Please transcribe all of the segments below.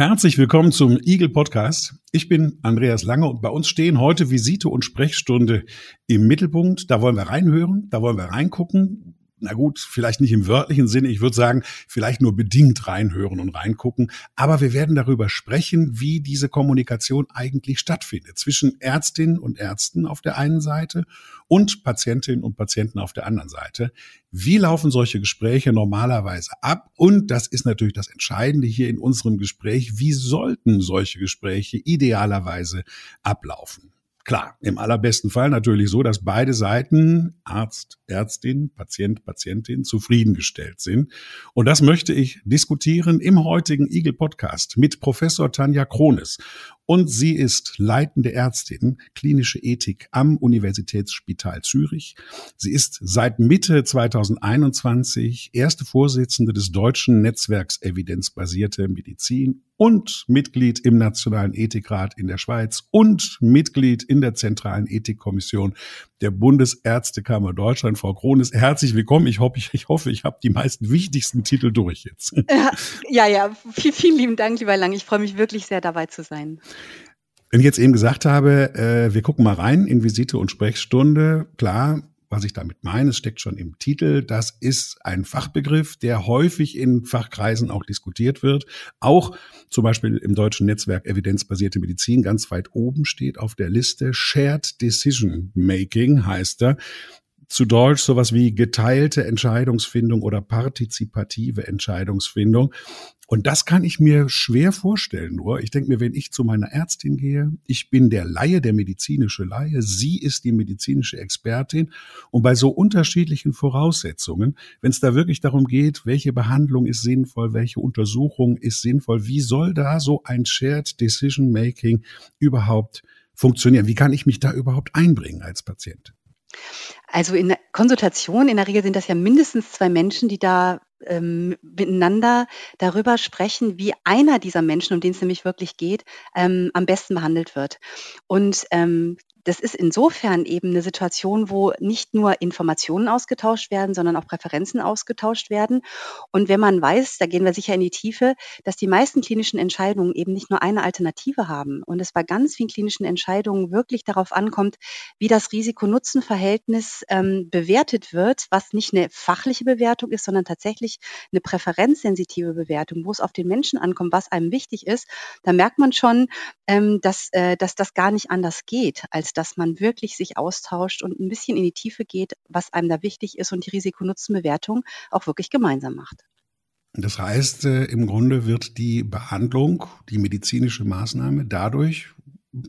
Herzlich willkommen zum Eagle Podcast. Ich bin Andreas Lange und bei uns stehen heute Visite und Sprechstunde im Mittelpunkt. Da wollen wir reinhören, da wollen wir reingucken na gut, vielleicht nicht im wörtlichen Sinne, ich würde sagen, vielleicht nur bedingt reinhören und reingucken, aber wir werden darüber sprechen, wie diese Kommunikation eigentlich stattfindet zwischen Ärztinnen und Ärzten auf der einen Seite und Patientinnen und Patienten auf der anderen Seite. Wie laufen solche Gespräche normalerweise ab? Und das ist natürlich das Entscheidende hier in unserem Gespräch, wie sollten solche Gespräche idealerweise ablaufen? Klar, im allerbesten Fall natürlich so, dass beide Seiten, Arzt, Ärztin, Patient, Patientin, zufriedengestellt sind. Und das möchte ich diskutieren im heutigen Eagle Podcast mit Professor Tanja Krones. Und sie ist leitende Ärztin klinische Ethik am Universitätsspital Zürich. Sie ist seit Mitte 2021 erste Vorsitzende des deutschen Netzwerks Evidenzbasierte Medizin und Mitglied im Nationalen Ethikrat in der Schweiz und Mitglied in der Zentralen Ethikkommission der Bundesärztekammer Deutschland. Frau Krones, herzlich willkommen. Ich hoffe, ich, ich hoffe, ich habe die meisten wichtigsten Titel durch jetzt. Ja, ja, viel, vielen lieben Dank, lieber Lang. Ich freue mich wirklich sehr, dabei zu sein. Wenn ich jetzt eben gesagt habe, äh, wir gucken mal rein in Visite und Sprechstunde, klar, was ich damit meine, steckt schon im Titel. Das ist ein Fachbegriff, der häufig in Fachkreisen auch diskutiert wird. Auch zum Beispiel im deutschen Netzwerk Evidenzbasierte Medizin ganz weit oben steht auf der Liste. Shared Decision Making heißt er zu Deutsch sowas wie geteilte Entscheidungsfindung oder partizipative Entscheidungsfindung. Und das kann ich mir schwer vorstellen nur. Ich denke mir, wenn ich zu meiner Ärztin gehe, ich bin der Laie, der medizinische Laie, sie ist die medizinische Expertin. Und bei so unterschiedlichen Voraussetzungen, wenn es da wirklich darum geht, welche Behandlung ist sinnvoll, welche Untersuchung ist sinnvoll, wie soll da so ein Shared Decision Making überhaupt funktionieren? Wie kann ich mich da überhaupt einbringen als Patient? Also in Konsultation, in der Regel sind das ja mindestens zwei Menschen, die da ähm, miteinander darüber sprechen, wie einer dieser Menschen, um den es nämlich wirklich geht, ähm, am besten behandelt wird. Und ähm, das ist insofern eben eine Situation, wo nicht nur Informationen ausgetauscht werden, sondern auch Präferenzen ausgetauscht werden. Und wenn man weiß, da gehen wir sicher in die Tiefe, dass die meisten klinischen Entscheidungen eben nicht nur eine Alternative haben und es bei ganz vielen klinischen Entscheidungen wirklich darauf ankommt, wie das Risiko-Nutzen-Verhältnis ähm, bewertet wird, was nicht eine fachliche Bewertung ist, sondern tatsächlich eine präferenzsensitive Bewertung, wo es auf den Menschen ankommt, was einem wichtig ist, da merkt man schon, ähm, dass, äh, dass das gar nicht anders geht, als dass man wirklich sich austauscht und ein bisschen in die Tiefe geht, was einem da wichtig ist und die Risiko-Nutzen-Bewertung auch wirklich gemeinsam macht. Das heißt, äh, im Grunde wird die Behandlung, die medizinische Maßnahme dadurch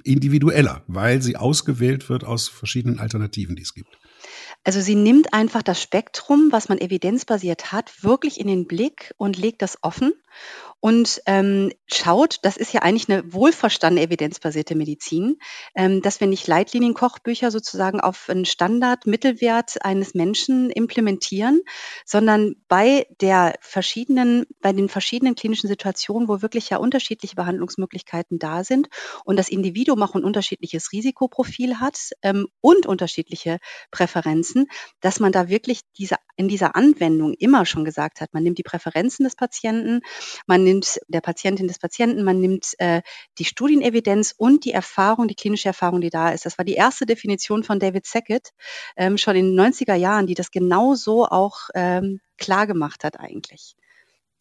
individueller, weil sie ausgewählt wird aus verschiedenen Alternativen, die es gibt. Also sie nimmt einfach das Spektrum, was man evidenzbasiert hat, wirklich in den Blick und legt das offen und ähm, schaut, das ist ja eigentlich eine wohlverstandene evidenzbasierte Medizin, ähm, dass wir nicht Leitlinienkochbücher sozusagen auf einen Standard, Mittelwert eines Menschen implementieren, sondern bei der verschiedenen, bei den verschiedenen klinischen Situationen, wo wirklich ja unterschiedliche Behandlungsmöglichkeiten da sind und das Individuum auch ein unterschiedliches Risikoprofil hat ähm, und unterschiedliche Präferenzen, dass man da wirklich diese, in dieser Anwendung immer schon gesagt hat, man nimmt die Präferenzen des Patienten, man nimmt der Patientin des Patienten, man nimmt äh, die Studienevidenz und die Erfahrung, die klinische Erfahrung, die da ist. Das war die erste Definition von David Sackett ähm, schon in den 90er Jahren, die das genau so auch ähm, klar gemacht hat eigentlich.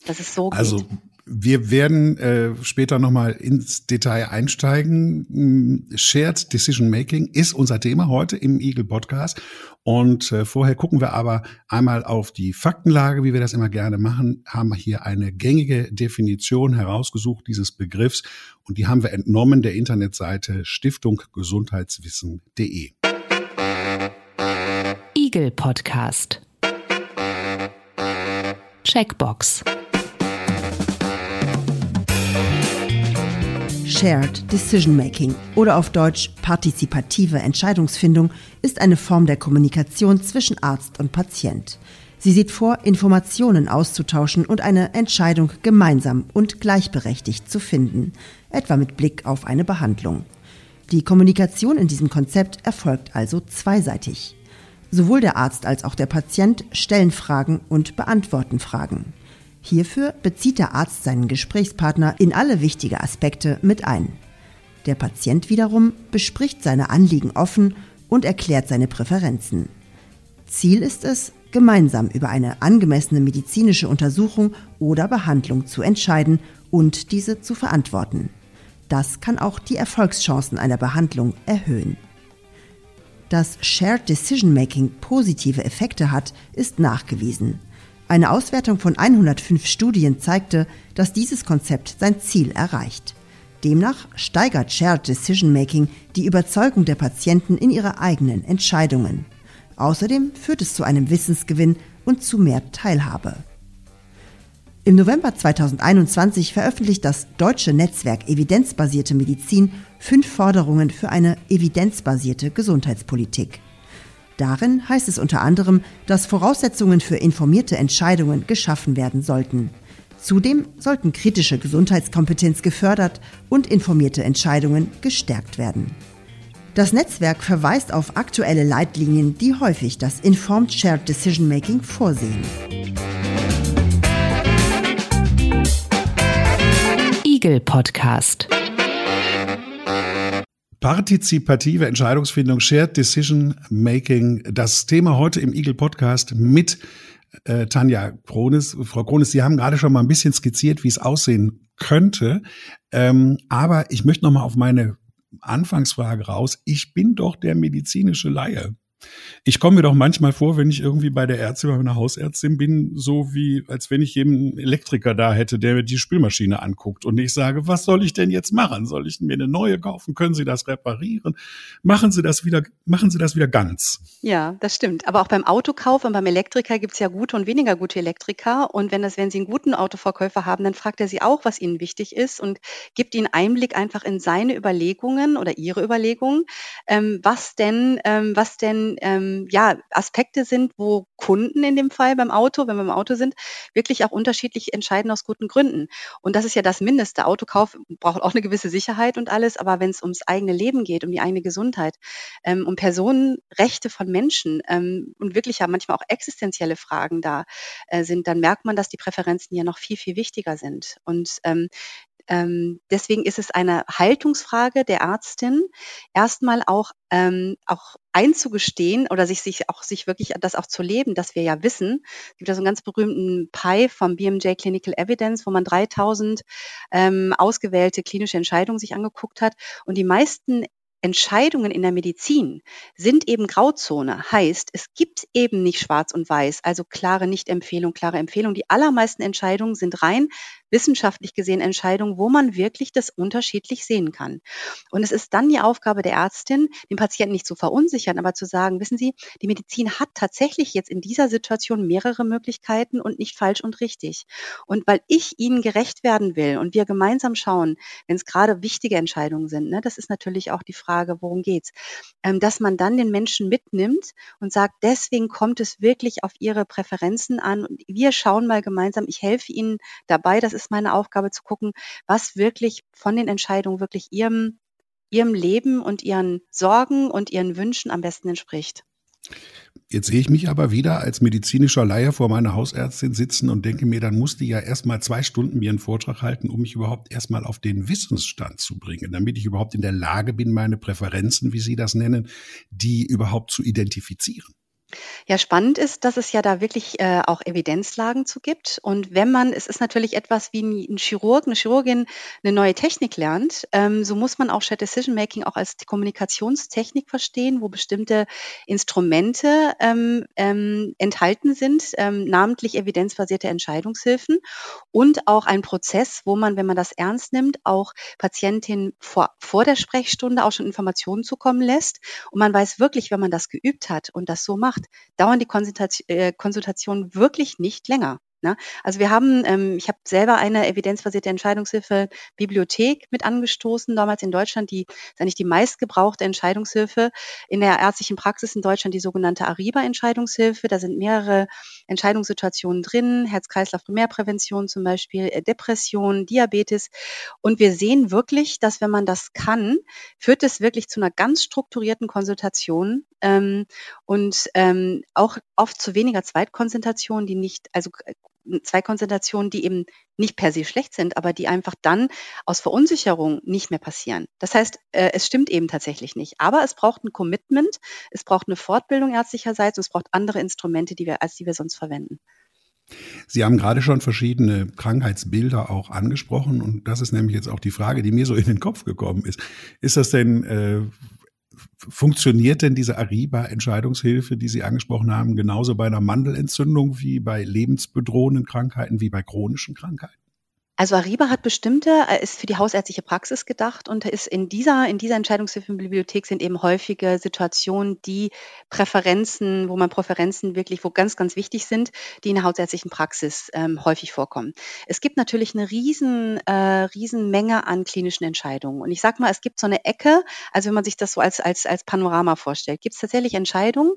Dass es so also, geht. Wir werden äh, später nochmal ins Detail einsteigen. Hm, Shared Decision Making ist unser Thema heute im Eagle Podcast. Und äh, vorher gucken wir aber einmal auf die Faktenlage, wie wir das immer gerne machen, haben hier eine gängige Definition herausgesucht dieses Begriffs und die haben wir entnommen der Internetseite stiftunggesundheitswissen.de. Eagle Podcast. Checkbox. Shared Decision Making oder auf Deutsch partizipative Entscheidungsfindung ist eine Form der Kommunikation zwischen Arzt und Patient. Sie sieht vor, Informationen auszutauschen und eine Entscheidung gemeinsam und gleichberechtigt zu finden, etwa mit Blick auf eine Behandlung. Die Kommunikation in diesem Konzept erfolgt also zweiseitig. Sowohl der Arzt als auch der Patient stellen Fragen und beantworten Fragen. Hierfür bezieht der Arzt seinen Gesprächspartner in alle wichtige Aspekte mit ein. Der Patient wiederum bespricht seine Anliegen offen und erklärt seine Präferenzen. Ziel ist es, gemeinsam über eine angemessene medizinische Untersuchung oder Behandlung zu entscheiden und diese zu verantworten. Das kann auch die Erfolgschancen einer Behandlung erhöhen. Dass Shared Decision Making positive Effekte hat, ist nachgewiesen. Eine Auswertung von 105 Studien zeigte, dass dieses Konzept sein Ziel erreicht. Demnach steigert Shared Decision Making die Überzeugung der Patienten in ihre eigenen Entscheidungen. Außerdem führt es zu einem Wissensgewinn und zu mehr Teilhabe. Im November 2021 veröffentlicht das deutsche Netzwerk Evidenzbasierte Medizin fünf Forderungen für eine evidenzbasierte Gesundheitspolitik. Darin heißt es unter anderem, dass Voraussetzungen für informierte Entscheidungen geschaffen werden sollten. Zudem sollten kritische Gesundheitskompetenz gefördert und informierte Entscheidungen gestärkt werden. Das Netzwerk verweist auf aktuelle Leitlinien, die häufig das Informed Shared Decision Making vorsehen. Eagle Podcast. Partizipative Entscheidungsfindung, Shared Decision Making, das Thema heute im Eagle Podcast mit äh, Tanja Kronis. Frau Kronis, Sie haben gerade schon mal ein bisschen skizziert, wie es aussehen könnte. Ähm, aber ich möchte noch mal auf meine Anfangsfrage raus. Ich bin doch der medizinische Laie. Ich komme mir doch manchmal vor, wenn ich irgendwie bei der Ärztin, bei meiner Hausärztin bin, so wie, als wenn ich jeden Elektriker da hätte, der mir die Spülmaschine anguckt und ich sage, was soll ich denn jetzt machen? Soll ich mir eine neue kaufen? Können Sie das reparieren? Machen Sie das wieder, machen Sie das wieder ganz. Ja, das stimmt. Aber auch beim Autokauf und beim Elektriker gibt es ja gute und weniger gute Elektriker. Und wenn das, wenn Sie einen guten Autoverkäufer haben, dann fragt er Sie auch, was Ihnen wichtig ist und gibt Ihnen Einblick einfach in seine Überlegungen oder Ihre Überlegungen, ähm, was denn, ähm, was denn ähm, ja, Aspekte sind, wo Kunden in dem Fall beim Auto, wenn wir im Auto sind, wirklich auch unterschiedlich entscheiden aus guten Gründen. Und das ist ja das Mindeste. Autokauf braucht auch eine gewisse Sicherheit und alles, aber wenn es ums eigene Leben geht, um die eigene Gesundheit, ähm, um Personenrechte von Menschen ähm, und wirklich ja manchmal auch existenzielle Fragen da äh, sind, dann merkt man, dass die Präferenzen ja noch viel, viel wichtiger sind. Und ähm, ähm, deswegen ist es eine Haltungsfrage der Ärztin, erstmal auch, ähm, auch einzugestehen oder sich, sich auch sich wirklich das auch zu leben, dass wir ja wissen. Es gibt ja so einen ganz berühmten PI vom BMJ Clinical Evidence, wo man 3000 ähm, ausgewählte klinische Entscheidungen sich angeguckt hat und die meisten Entscheidungen in der Medizin sind eben Grauzone. Heißt, es gibt eben nicht schwarz und weiß, also klare Nicht-Empfehlung, klare Empfehlung. Die allermeisten Entscheidungen sind rein wissenschaftlich gesehen Entscheidungen, wo man wirklich das unterschiedlich sehen kann. Und es ist dann die Aufgabe der Ärztin, den Patienten nicht zu verunsichern, aber zu sagen, wissen Sie, die Medizin hat tatsächlich jetzt in dieser Situation mehrere Möglichkeiten und nicht falsch und richtig. Und weil ich Ihnen gerecht werden will und wir gemeinsam schauen, wenn es gerade wichtige Entscheidungen sind, ne, das ist natürlich auch die Frage, worum geht's, ähm, dass man dann den Menschen mitnimmt und sagt, deswegen kommt es wirklich auf Ihre Präferenzen an und wir schauen mal gemeinsam, ich helfe Ihnen dabei, das ist meine Aufgabe zu gucken, was wirklich von den Entscheidungen wirklich ihrem, ihrem Leben und ihren Sorgen und ihren Wünschen am besten entspricht. Jetzt sehe ich mich aber wieder als medizinischer Laie vor meiner Hausärztin sitzen und denke mir, dann muss die ja erstmal zwei Stunden mir einen Vortrag halten, um mich überhaupt erstmal auf den Wissensstand zu bringen, damit ich überhaupt in der Lage bin, meine Präferenzen, wie Sie das nennen, die überhaupt zu identifizieren. Ja, spannend ist, dass es ja da wirklich äh, auch Evidenzlagen zu gibt. Und wenn man, es ist natürlich etwas wie ein, Chirurg, eine Chirurgin eine neue Technik lernt, ähm, so muss man auch Shared Decision Making auch als Kommunikationstechnik verstehen, wo bestimmte Instrumente ähm, ähm, enthalten sind, ähm, namentlich evidenzbasierte Entscheidungshilfen und auch ein Prozess, wo man, wenn man das ernst nimmt, auch Patientinnen vor, vor der Sprechstunde auch schon Informationen zukommen lässt. Und man weiß wirklich, wenn man das geübt hat und das so macht, dauern die äh, Konsultationen wirklich nicht länger. Ne? Also wir haben, ähm, ich habe selber eine evidenzbasierte Entscheidungshilfe Bibliothek mit angestoßen, damals in Deutschland, die ist eigentlich die meistgebrauchte Entscheidungshilfe in der ärztlichen Praxis in Deutschland, die sogenannte Ariba-Entscheidungshilfe. Da sind mehrere Entscheidungssituationen drin, Herz-Kreislauf-Primärprävention zum Beispiel, äh, Depression, Diabetes. Und wir sehen wirklich, dass wenn man das kann, führt es wirklich zu einer ganz strukturierten Konsultation ähm, und ähm, auch oft zu weniger Zweitkonzentration, die nicht, also zwei Konzentrationen, die eben nicht per se schlecht sind, aber die einfach dann aus Verunsicherung nicht mehr passieren. Das heißt, äh, es stimmt eben tatsächlich nicht. Aber es braucht ein Commitment, es braucht eine Fortbildung ärztlicherseits und es braucht andere Instrumente, die wir, als die wir sonst verwenden. Sie haben gerade schon verschiedene Krankheitsbilder auch angesprochen und das ist nämlich jetzt auch die Frage, die mir so in den Kopf gekommen ist. Ist das denn äh, Funktioniert denn diese Ariba-Entscheidungshilfe, die Sie angesprochen haben, genauso bei einer Mandelentzündung wie bei lebensbedrohenden Krankheiten, wie bei chronischen Krankheiten? Also Ariba hat bestimmte, äh, ist für die hausärztliche Praxis gedacht und ist in dieser, in dieser Entscheidungshilfenbibliothek sind eben häufige Situationen, die Präferenzen, wo man Präferenzen wirklich, wo ganz, ganz wichtig sind, die in der hausärztlichen Praxis ähm, häufig vorkommen. Es gibt natürlich eine riesen, äh, riesen Menge an klinischen Entscheidungen. Und ich sag mal, es gibt so eine Ecke, also wenn man sich das so als, als, als Panorama vorstellt, gibt es tatsächlich Entscheidungen,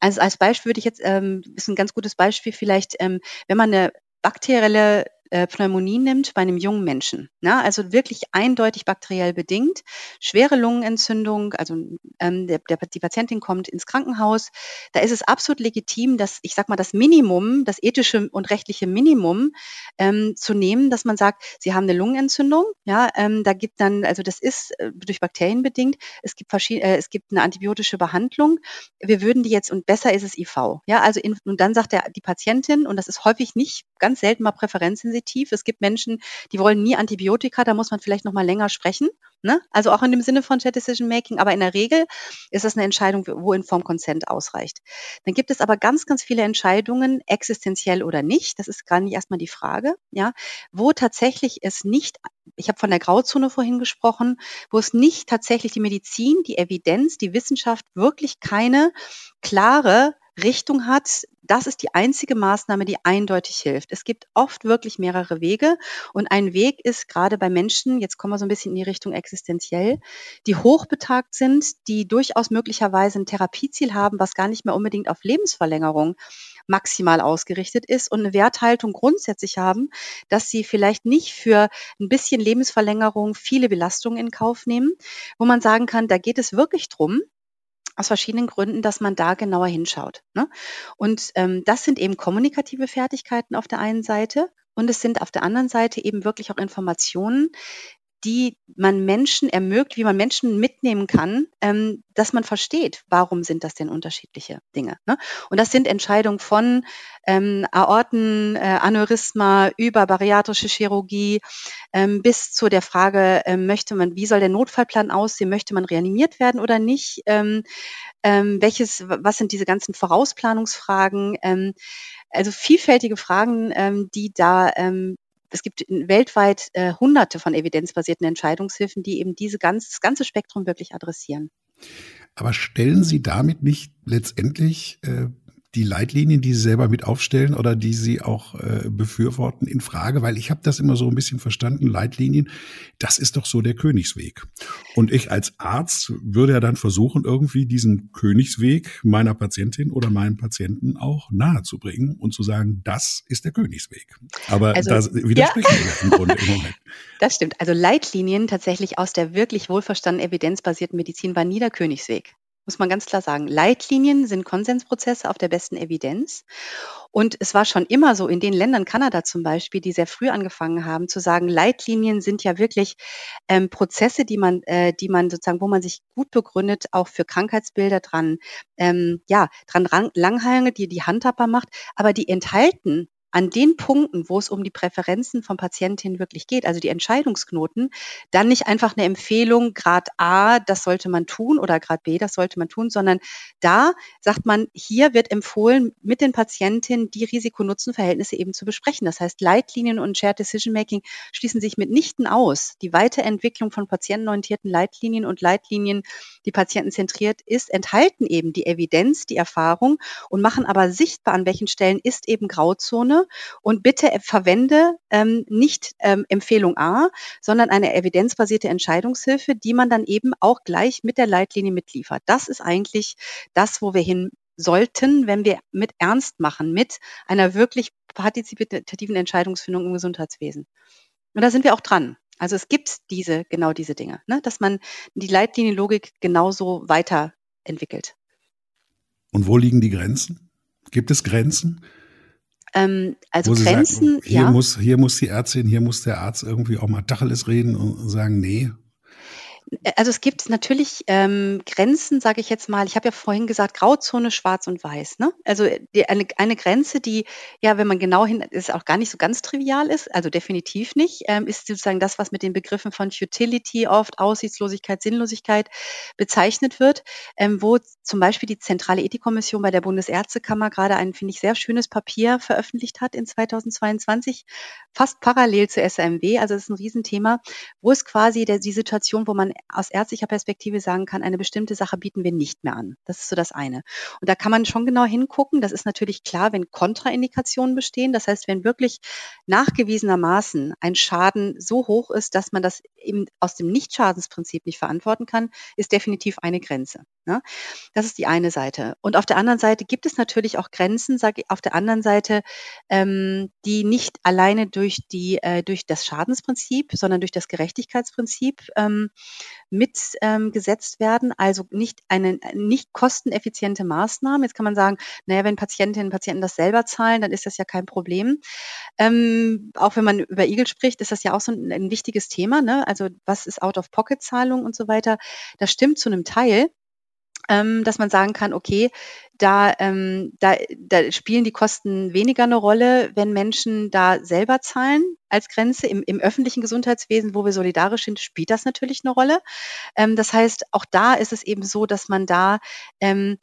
also als Beispiel würde ich jetzt, ähm, ist ein ganz gutes Beispiel vielleicht, ähm, wenn man eine bakterielle äh, Pneumonie nimmt bei einem jungen Menschen. Ne? Also wirklich eindeutig bakteriell bedingt. Schwere Lungenentzündung, also ähm, der, der, die Patientin kommt ins Krankenhaus. Da ist es absolut legitim, dass ich sag mal das Minimum, das ethische und rechtliche Minimum ähm, zu nehmen, dass man sagt, Sie haben eine Lungenentzündung. Ja, ähm, da gibt dann, also das ist äh, durch Bakterien bedingt. Es gibt äh, es gibt eine antibiotische Behandlung. Wir würden die jetzt und besser ist es IV. Ja, also in, und dann sagt der die Patientin und das ist häufig nicht ganz selten mal präferenzsensitiv positiv. Es gibt Menschen, die wollen nie Antibiotika, da muss man vielleicht noch mal länger sprechen. Ne? Also auch in dem Sinne von Chat Decision Making, aber in der Regel ist das eine Entscheidung, wo Informed Consent ausreicht. Dann gibt es aber ganz, ganz viele Entscheidungen, existenziell oder nicht. Das ist gar nicht erstmal die Frage, ja, wo tatsächlich es nicht, ich habe von der Grauzone vorhin gesprochen, wo es nicht tatsächlich die Medizin, die Evidenz, die Wissenschaft wirklich keine klare Richtung hat, das ist die einzige Maßnahme, die eindeutig hilft. Es gibt oft wirklich mehrere Wege und ein Weg ist gerade bei Menschen, jetzt kommen wir so ein bisschen in die Richtung existenziell, die hochbetagt sind, die durchaus möglicherweise ein Therapieziel haben, was gar nicht mehr unbedingt auf Lebensverlängerung maximal ausgerichtet ist und eine Werthaltung grundsätzlich haben, dass sie vielleicht nicht für ein bisschen Lebensverlängerung viele Belastungen in Kauf nehmen, wo man sagen kann, da geht es wirklich drum, aus verschiedenen Gründen, dass man da genauer hinschaut. Ne? Und ähm, das sind eben kommunikative Fertigkeiten auf der einen Seite und es sind auf der anderen Seite eben wirklich auch Informationen, die man Menschen ermöglicht, wie man Menschen mitnehmen kann, ähm, dass man versteht, warum sind das denn unterschiedliche Dinge. Ne? Und das sind Entscheidungen von ähm, Aortenaneurysma äh, über bariatrische Chirurgie ähm, bis zu der Frage, ähm, möchte man, wie soll der Notfallplan aussehen, möchte man reanimiert werden oder nicht? Ähm, ähm, welches, was sind diese ganzen Vorausplanungsfragen? Ähm, also vielfältige Fragen, ähm, die da ähm, es gibt weltweit äh, hunderte von evidenzbasierten Entscheidungshilfen, die eben diese ganz, das ganze Spektrum wirklich adressieren. Aber stellen Sie damit nicht letztendlich äh, die Leitlinien, die Sie selber mit aufstellen oder die Sie auch äh, befürworten, in Frage? Weil ich habe das immer so ein bisschen verstanden, Leitlinien, das ist doch so der Königsweg. Und ich als Arzt würde ja dann versuchen, irgendwie diesen Königsweg meiner Patientin oder meinem Patienten auch nahezubringen und zu sagen, das ist der Königsweg. Aber also, da widersprechen ja. wir im Grunde im Moment. Das stimmt. Also Leitlinien tatsächlich aus der wirklich wohlverstandenen evidenzbasierten Medizin war nie der Königsweg muss man ganz klar sagen. Leitlinien sind Konsensprozesse auf der besten Evidenz. Und es war schon immer so in den Ländern, Kanada zum Beispiel, die sehr früh angefangen haben zu sagen, Leitlinien sind ja wirklich ähm, Prozesse, die man, äh, die man sozusagen, wo man sich gut begründet, auch für Krankheitsbilder dran, ähm, ja, dran langhangelt, die die handhabbar macht, aber die enthalten an den Punkten, wo es um die Präferenzen von Patientinnen wirklich geht, also die Entscheidungsknoten, dann nicht einfach eine Empfehlung, Grad A, das sollte man tun oder Grad B, das sollte man tun, sondern da sagt man, hier wird empfohlen, mit den Patientinnen die Risiko-Nutzen-Verhältnisse eben zu besprechen. Das heißt, Leitlinien und Shared Decision Making schließen sich mitnichten aus. Die Weiterentwicklung von patientenorientierten Leitlinien und Leitlinien, die patientenzentriert ist, enthalten eben die Evidenz, die Erfahrung und machen aber sichtbar, an welchen Stellen ist eben Grauzone Und bitte verwende ähm, nicht ähm, Empfehlung A, sondern eine evidenzbasierte Entscheidungshilfe, die man dann eben auch gleich mit der Leitlinie mitliefert. Das ist eigentlich das, wo wir hin sollten, wenn wir mit ernst machen, mit einer wirklich partizipativen Entscheidungsfindung im Gesundheitswesen. Und da sind wir auch dran. Also es gibt diese, genau diese Dinge, ne? dass man die Leitlinienlogik genauso weiterentwickelt. Und wo liegen die Grenzen? Gibt es Grenzen? Ähm, also Grenzen, sagen, hier ja. Muss, hier muss die Ärztin, hier muss der Arzt irgendwie auch mal Tacheles reden und sagen, nee, also es gibt natürlich ähm, Grenzen, sage ich jetzt mal. Ich habe ja vorhin gesagt, Grauzone, Schwarz und Weiß. Ne? Also die, eine, eine Grenze, die ja, wenn man genau hin, ist auch gar nicht so ganz trivial ist. Also definitiv nicht. Ähm, ist sozusagen das, was mit den Begriffen von Futility oft Aussichtslosigkeit, Sinnlosigkeit bezeichnet wird, ähm, wo zum Beispiel die Zentrale Ethikkommission bei der Bundesärztekammer gerade ein, finde ich, sehr schönes Papier veröffentlicht hat in 2022, fast parallel zu SMW. Also das ist ein Riesenthema, wo es quasi der, die Situation, wo man aus ärztlicher Perspektive sagen kann, eine bestimmte Sache bieten wir nicht mehr an. Das ist so das eine. Und da kann man schon genau hingucken. Das ist natürlich klar, wenn Kontraindikationen bestehen. Das heißt, wenn wirklich nachgewiesenermaßen ein Schaden so hoch ist, dass man das eben aus dem Nichtschadensprinzip nicht verantworten kann, ist definitiv eine Grenze. Ne? Das ist die eine Seite. Und auf der anderen Seite gibt es natürlich auch Grenzen, sage ich, auf der anderen Seite, ähm, die nicht alleine durch die äh, durch das Schadensprinzip, sondern durch das Gerechtigkeitsprinzip ähm, mitgesetzt ähm, werden. Also nicht eine nicht kosteneffiziente Maßnahme. Jetzt kann man sagen, naja, wenn Patientinnen und Patienten das selber zahlen, dann ist das ja kein Problem. Ähm, auch wenn man über Igel spricht, ist das ja auch so ein, ein wichtiges Thema. Ne? Also was ist Out-of-Pocket-Zahlung und so weiter? Das stimmt zu einem Teil ähm, dass man sagen kann, okay, da, ähm, da, da spielen die Kosten weniger eine Rolle, wenn Menschen da selber zahlen als Grenze. Im, im öffentlichen Gesundheitswesen, wo wir solidarisch sind, spielt das natürlich eine Rolle. Ähm, das heißt, auch da ist es eben so, dass man da ähm,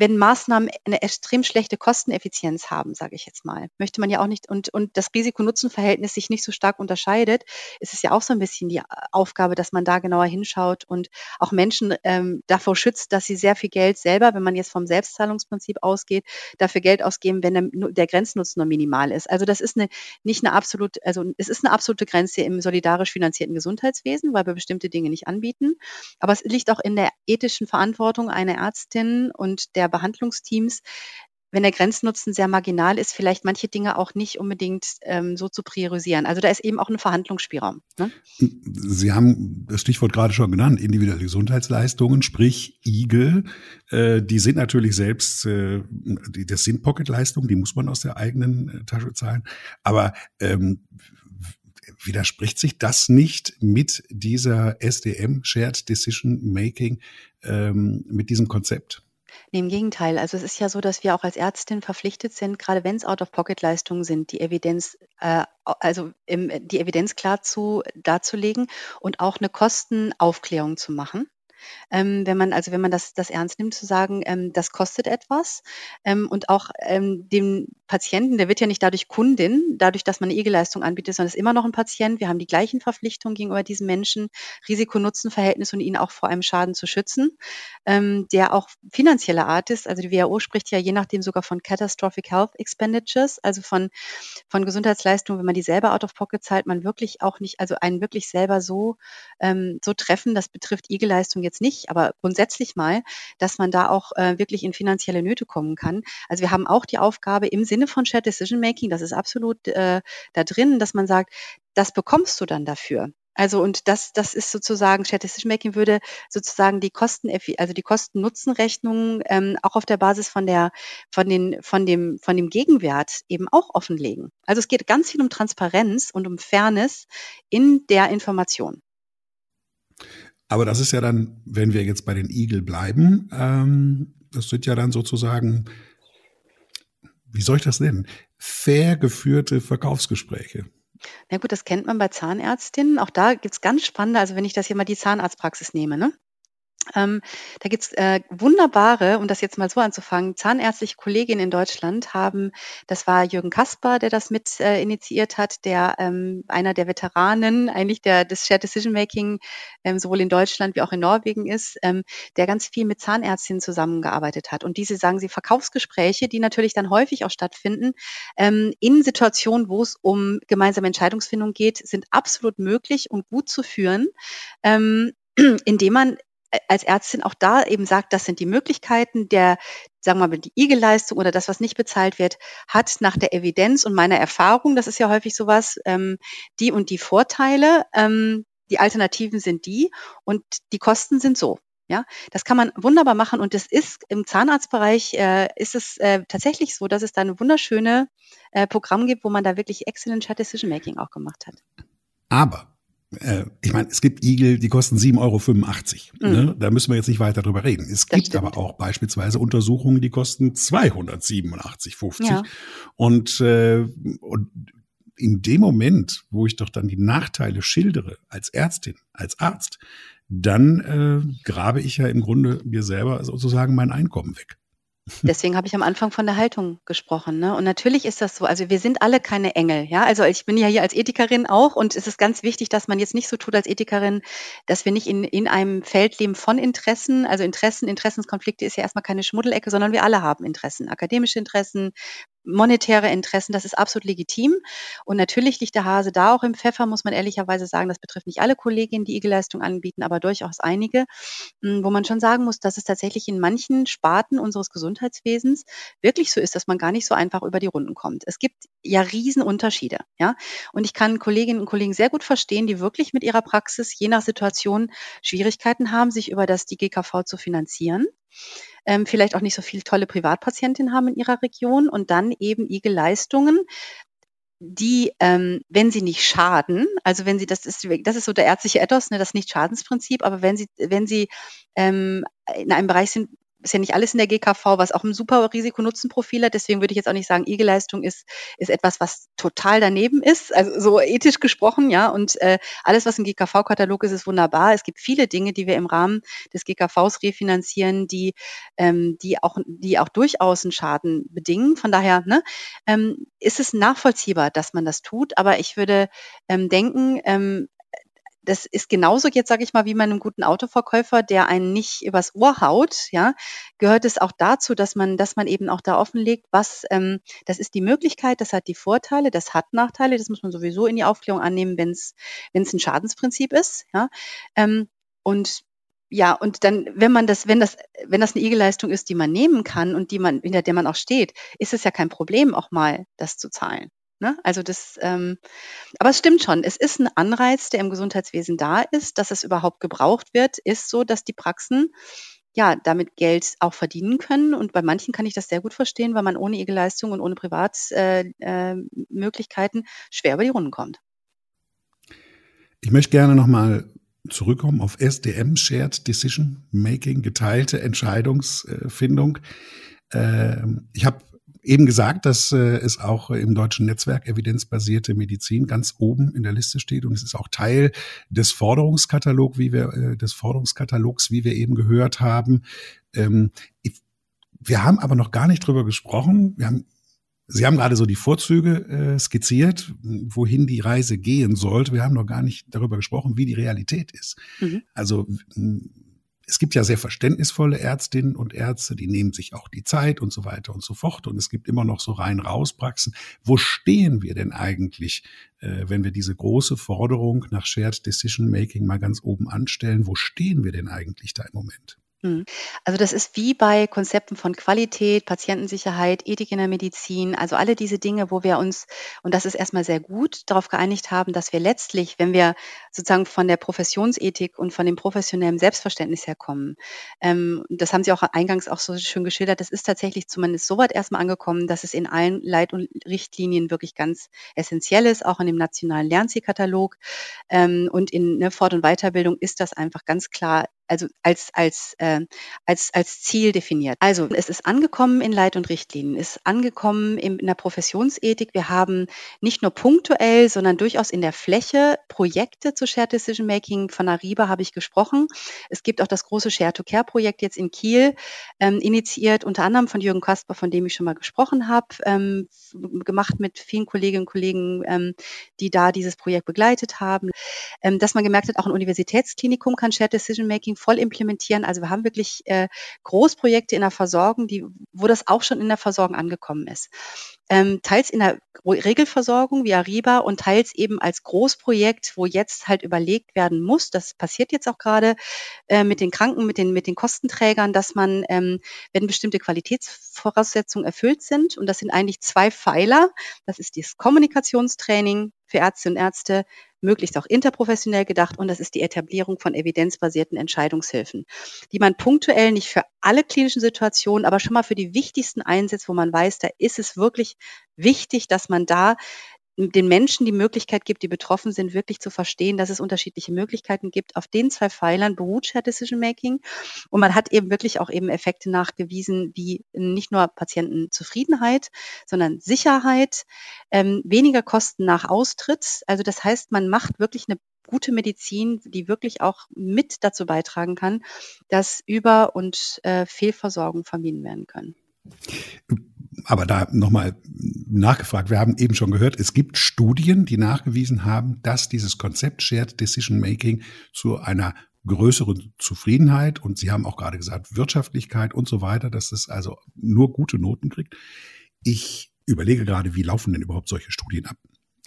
wenn Maßnahmen eine extrem schlechte Kosteneffizienz haben, sage ich jetzt mal, möchte man ja auch nicht und, und das Risiko-Nutzen-Verhältnis sich nicht so stark unterscheidet, ist es ja auch so ein bisschen die Aufgabe, dass man da genauer hinschaut und auch Menschen ähm, davor schützt, dass sie sehr viel Geld selber, wenn man jetzt vom Selbstzahlungsprinzip ausgeht, dafür Geld ausgeben, wenn der, der Grenznutzen nur minimal ist. Also das ist eine, nicht eine absolut, also es ist eine absolute Grenze im solidarisch finanzierten Gesundheitswesen, weil wir bestimmte Dinge nicht anbieten. Aber es liegt auch in der ethischen Verantwortung einer Ärztin und der Behandlungsteams, wenn der Grenznutzen sehr marginal ist, vielleicht manche Dinge auch nicht unbedingt ähm, so zu priorisieren. Also da ist eben auch ein Verhandlungsspielraum. Ne? Sie haben das Stichwort gerade schon genannt, individuelle Gesundheitsleistungen, sprich IGE. Äh, die sind natürlich selbst, äh, die, das sind Pocketleistungen, die muss man aus der eigenen äh, Tasche zahlen. Aber ähm, widerspricht sich das nicht mit dieser SDM, Shared Decision Making, ähm, mit diesem Konzept? Ne, im Gegenteil. Also es ist ja so, dass wir auch als Ärztin verpflichtet sind, gerade wenn es Out-of-Pocket-Leistungen sind, die Evidenz, äh, also im, die Evidenz klar zu, darzulegen und auch eine Kostenaufklärung zu machen. Ähm, wenn man, also wenn man das, das ernst nimmt, zu sagen, ähm, das kostet etwas ähm, und auch ähm, dem Patienten, der wird ja nicht dadurch Kundin, dadurch, dass man eine EG-Leistung anbietet, sondern ist immer noch ein Patient. Wir haben die gleichen Verpflichtungen gegenüber diesem Menschen, Risiko-Nutzen-Verhältnis und ihn auch vor einem Schaden zu schützen, ähm, der auch finanzieller Art ist. Also die WHO spricht ja je nachdem sogar von Catastrophic Health Expenditures, also von, von Gesundheitsleistungen, wenn man die selber out of pocket zahlt, man wirklich auch nicht, also einen wirklich selber so, ähm, so treffen, das betrifft EG-Leistung jetzt nicht, aber grundsätzlich mal, dass man da auch äh, wirklich in finanzielle Nöte kommen kann. Also wir haben auch die Aufgabe im Sinne von Shared Decision Making, das ist absolut äh, da drin, dass man sagt, das bekommst du dann dafür. Also und das, das ist sozusagen, Shared Decision Making würde sozusagen die Kosten, also die Kosten-Nutzen-Rechnung ähm, auch auf der Basis von der, von den, von dem, von dem Gegenwert eben auch offenlegen. Also es geht ganz viel um Transparenz und um Fairness in der Information. Aber das ist ja dann, wenn wir jetzt bei den Igel bleiben, ähm, das sind ja dann sozusagen, wie soll ich das nennen, fair geführte Verkaufsgespräche. Na gut, das kennt man bei Zahnärztinnen. Auch da gibt es ganz spannende, also wenn ich das hier mal die Zahnarztpraxis nehme, ne? Ähm, da gibt's äh, wunderbare, um das jetzt mal so anzufangen, zahnärztliche Kolleginnen in Deutschland haben, das war Jürgen Kasper, der das mit äh, initiiert hat, der ähm, einer der Veteranen eigentlich der des Shared Decision Making ähm, sowohl in Deutschland wie auch in Norwegen ist, ähm, der ganz viel mit Zahnärztinnen zusammengearbeitet hat. Und diese sagen sie Verkaufsgespräche, die natürlich dann häufig auch stattfinden, ähm, in Situationen, wo es um gemeinsame Entscheidungsfindung geht, sind absolut möglich und gut zu führen. Ähm, indem man als Ärztin auch da eben sagt, das sind die Möglichkeiten der, sagen wir mal, die IG-Leistung oder das, was nicht bezahlt wird, hat nach der Evidenz und meiner Erfahrung, das ist ja häufig sowas, ähm, die und die Vorteile, ähm, die Alternativen sind die und die Kosten sind so. Ja, das kann man wunderbar machen und das ist im Zahnarztbereich äh, ist es äh, tatsächlich so, dass es da ein wunderschöne äh, Programm gibt, wo man da wirklich excellent Decision Making auch gemacht hat. Aber äh, ich meine, es gibt Igel, die kosten 7,85 Euro. Mhm. Ne? Da müssen wir jetzt nicht weiter drüber reden. Es das gibt stimmt. aber auch beispielsweise Untersuchungen, die kosten 287,50. Ja. Und, äh, und in dem Moment, wo ich doch dann die Nachteile schildere als Ärztin, als Arzt, dann äh, grabe ich ja im Grunde mir selber sozusagen mein Einkommen weg. Deswegen habe ich am Anfang von der Haltung gesprochen. Ne? Und natürlich ist das so. Also wir sind alle keine Engel. Ja, also ich bin ja hier als Ethikerin auch und es ist ganz wichtig, dass man jetzt nicht so tut als Ethikerin, dass wir nicht in, in einem Feld leben von Interessen. Also Interessen, Interessenskonflikte ist ja erstmal keine Schmuddelecke, sondern wir alle haben Interessen. Akademische Interessen, monetäre Interessen, das ist absolut legitim. Und natürlich liegt der Hase da auch im Pfeffer, muss man ehrlicherweise sagen. Das betrifft nicht alle Kolleginnen, die IG-Leistung anbieten, aber durchaus einige, hm, wo man schon sagen muss, dass es tatsächlich in manchen Sparten unseres Gesundheitswesens wirklich so ist, dass man gar nicht so einfach über die Runden kommt. Es gibt ja Riesenunterschiede, ja. Und ich kann Kolleginnen und Kollegen sehr gut verstehen, die wirklich mit ihrer Praxis je nach Situation Schwierigkeiten haben, sich über das die GKV zu finanzieren ähm, vielleicht auch nicht so viele tolle Privatpatientinnen haben in ihrer Region und dann eben IG-Leistungen, die, ähm, wenn sie nicht schaden, also wenn sie, das ist, das ist so der ärztliche Ethos, ne, das Nicht-Schadensprinzip, aber wenn sie, wenn sie ähm, in einem Bereich sind, ist ja nicht alles in der GKV, was auch ein super Risiko-Nutzen-Profil hat. Deswegen würde ich jetzt auch nicht sagen, IG-Leistung ist, ist etwas, was total daneben ist, also so ethisch gesprochen, ja. Und äh, alles, was im GKV-Katalog ist, ist wunderbar. Es gibt viele Dinge, die wir im Rahmen des GKVs refinanzieren, die, ähm, die auch, die auch durchaus einen Schaden bedingen. Von daher ne, ähm, ist es nachvollziehbar, dass man das tut. Aber ich würde ähm, denken, ähm, das ist genauso jetzt, sage ich mal, wie bei einem guten Autoverkäufer, der einen nicht übers Ohr haut, ja, gehört es auch dazu, dass man, dass man eben auch da offenlegt, was, ähm, das ist die Möglichkeit, das hat die Vorteile, das hat Nachteile, das muss man sowieso in die Aufklärung annehmen, wenn es ein Schadensprinzip ist, ja. Ähm, und ja, und dann, wenn man das, wenn das, wenn das eine IG-Leistung ist, die man nehmen kann und die man, hinter der man auch steht, ist es ja kein Problem, auch mal das zu zahlen. Ne? Also das, ähm, aber es stimmt schon. Es ist ein Anreiz, der im Gesundheitswesen da ist, dass es überhaupt gebraucht wird, ist so, dass die Praxen ja damit Geld auch verdienen können. Und bei manchen kann ich das sehr gut verstehen, weil man ohne ihre Leistung und ohne Privatmöglichkeiten äh, äh, schwer über die Runden kommt. Ich möchte gerne nochmal zurückkommen auf SDM, Shared Decision Making, geteilte Entscheidungsfindung. Ähm, ich habe eben gesagt, dass äh, es auch im deutschen Netzwerk evidenzbasierte Medizin ganz oben in der Liste steht und es ist auch Teil des Forderungskatalogs, wie wir äh, des Forderungskatalogs, wie wir eben gehört haben. Ähm, wir haben aber noch gar nicht drüber gesprochen. Wir haben Sie haben gerade so die Vorzüge äh, skizziert, wohin die Reise gehen sollte. Wir haben noch gar nicht darüber gesprochen, wie die Realität ist. Mhm. Also es gibt ja sehr verständnisvolle Ärztinnen und Ärzte, die nehmen sich auch die Zeit und so weiter und so fort. Und es gibt immer noch so rein raus Praxen. Wo stehen wir denn eigentlich, äh, wenn wir diese große Forderung nach Shared Decision Making mal ganz oben anstellen? Wo stehen wir denn eigentlich da im Moment? Mhm. Also das ist wie bei Konzepten von Qualität, Patientensicherheit, Ethik in der Medizin, also alle diese Dinge, wo wir uns, und das ist erstmal sehr gut, darauf geeinigt haben, dass wir letztlich, wenn wir sozusagen von der Professionsethik und von dem professionellen Selbstverständnis herkommen, ähm, das haben Sie auch eingangs auch so schön geschildert, das ist tatsächlich zumindest so weit erstmal angekommen, dass es in allen Leit- und Richtlinien wirklich ganz essentiell ist, auch in dem nationalen Lernzielkatalog ähm, und in ne, Fort- und Weiterbildung ist das einfach ganz klar also als, als, äh, als, als Ziel definiert. Also es ist angekommen in Leit- und Richtlinien, ist angekommen in, in der Professionsethik. Wir haben nicht nur punktuell, sondern durchaus in der Fläche Projekte zu Shared Decision Making. Von Ariba habe ich gesprochen. Es gibt auch das große Share to Care Projekt jetzt in Kiel, ähm, initiiert unter anderem von Jürgen Kasper, von dem ich schon mal gesprochen habe, ähm, gemacht mit vielen Kolleginnen und Kollegen, ähm, die da dieses Projekt begleitet haben. Ähm, dass man gemerkt hat, auch ein Universitätsklinikum kann Shared Decision Making voll implementieren. Also wir haben wirklich äh, Großprojekte in der Versorgung, die, wo das auch schon in der Versorgung angekommen ist. Ähm, teils in der Regelversorgung wie Ariba und teils eben als Großprojekt, wo jetzt halt überlegt werden muss, das passiert jetzt auch gerade äh, mit den Kranken, mit den, mit den Kostenträgern, dass man, ähm, wenn bestimmte Qualitätsvoraussetzungen erfüllt sind, und das sind eigentlich zwei Pfeiler, das ist das Kommunikationstraining für Ärzte und Ärzte, möglichst auch interprofessionell gedacht. Und das ist die Etablierung von evidenzbasierten Entscheidungshilfen, die man punktuell nicht für alle klinischen Situationen, aber schon mal für die wichtigsten einsetzt, wo man weiß, da ist es wirklich wichtig, dass man da den Menschen die Möglichkeit gibt, die betroffen sind, wirklich zu verstehen, dass es unterschiedliche Möglichkeiten gibt. Auf den zwei Pfeilern beruht Shared Decision Making. Und man hat eben wirklich auch eben Effekte nachgewiesen, wie nicht nur Patientenzufriedenheit, sondern Sicherheit, ähm, weniger Kosten nach Austritt. Also das heißt, man macht wirklich eine gute Medizin, die wirklich auch mit dazu beitragen kann, dass Über- und äh, Fehlversorgung vermieden werden können. Aber da nochmal nachgefragt. Wir haben eben schon gehört, es gibt Studien, die nachgewiesen haben, dass dieses Konzept Shared Decision Making zu einer größeren Zufriedenheit und Sie haben auch gerade gesagt, Wirtschaftlichkeit und so weiter, dass es also nur gute Noten kriegt. Ich überlege gerade, wie laufen denn überhaupt solche Studien ab?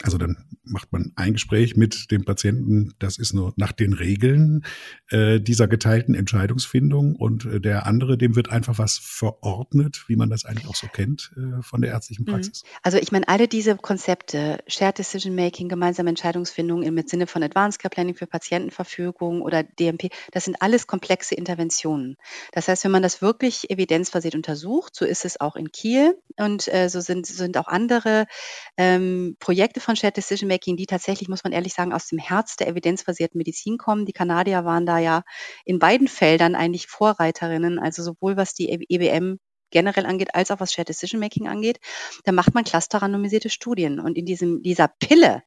Also dann macht man ein Gespräch mit dem Patienten, das ist nur nach den Regeln äh, dieser geteilten Entscheidungsfindung und äh, der andere, dem wird einfach was verordnet, wie man das eigentlich auch so kennt äh, von der ärztlichen mhm. Praxis. Also ich meine, alle diese Konzepte, Shared Decision Making, gemeinsame Entscheidungsfindung im Sinne von Advanced Care Planning für Patientenverfügung oder DMP, das sind alles komplexe Interventionen. Das heißt, wenn man das wirklich evidenzbasiert untersucht, so ist es auch in Kiel und äh, so sind, sind auch andere ähm, Projekte von Shared Decision Making, die tatsächlich, muss man ehrlich sagen, aus dem Herz der evidenzbasierten Medizin kommen. Die Kanadier waren da ja in beiden Feldern eigentlich Vorreiterinnen, also sowohl was die EBM generell angeht, als auch was Shared Decision Making angeht. Da macht man clusterrandomisierte Studien. Und in diesem, dieser Pille,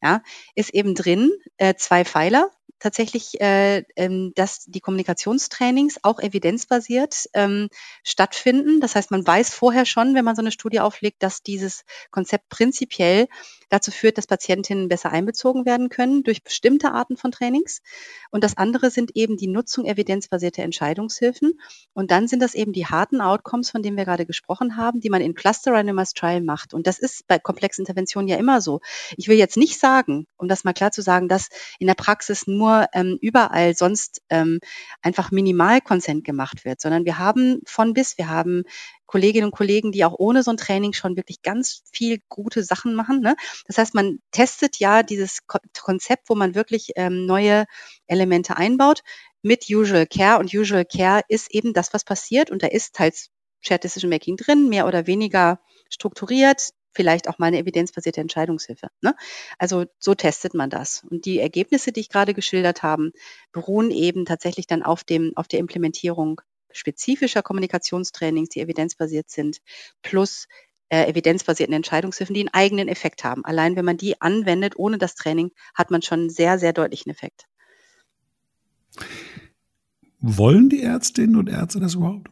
ja, ist eben drin äh, zwei Pfeiler, tatsächlich, äh, ähm, dass die Kommunikationstrainings auch evidenzbasiert ähm, stattfinden. Das heißt, man weiß vorher schon, wenn man so eine Studie auflegt, dass dieses Konzept prinzipiell dazu führt, dass Patientinnen besser einbezogen werden können durch bestimmte Arten von Trainings. Und das andere sind eben die Nutzung evidenzbasierter Entscheidungshilfen. Und dann sind das eben die harten Outcomes, von denen wir gerade gesprochen haben, die man in Cluster Randomized Trial macht. Und das ist bei komplexen Interventionen ja immer so. Ich will jetzt nicht sagen, um das mal klar zu sagen, dass in der Praxis nur ähm, überall sonst ähm, einfach Minimalkonsent gemacht wird, sondern wir haben von bis, wir haben Kolleginnen und Kollegen, die auch ohne so ein Training schon wirklich ganz viel gute Sachen machen. Ne? Das heißt, man testet ja dieses Konzept, wo man wirklich ähm, neue Elemente einbaut mit Usual Care. Und Usual Care ist eben das, was passiert. Und da ist teils Shared Decision Making drin, mehr oder weniger strukturiert, vielleicht auch mal eine evidenzbasierte Entscheidungshilfe. Ne? Also so testet man das. Und die Ergebnisse, die ich gerade geschildert habe, beruhen eben tatsächlich dann auf dem, auf der Implementierung spezifischer Kommunikationstrainings, die evidenzbasiert sind, plus äh, evidenzbasierten Entscheidungshilfen, die einen eigenen Effekt haben. Allein wenn man die anwendet ohne das Training, hat man schon einen sehr, sehr deutlichen Effekt. Wollen die Ärztinnen und Ärzte das überhaupt?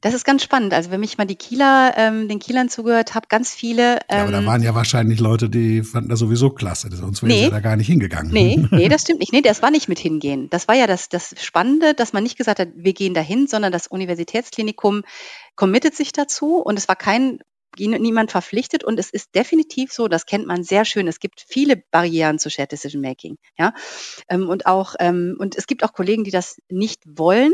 Das ist ganz spannend. Also wenn ich mal die Kieler, ähm, den Kielern zugehört habe, ganz viele. Ähm, ja, aber da ähm, waren ja wahrscheinlich Leute, die fanden das sowieso klasse. Sonst wären nee, sie ja da gar nicht hingegangen. Nee, nee, das stimmt nicht. Nee, das war nicht mit hingehen. Das war ja das, das Spannende, dass man nicht gesagt hat, wir gehen dahin, sondern das Universitätsklinikum committet sich dazu und es war kein niemand verpflichtet und es ist definitiv so, das kennt man sehr schön. Es gibt viele Barrieren zu Shared Decision Making, ja, ähm, und auch ähm, und es gibt auch Kollegen, die das nicht wollen,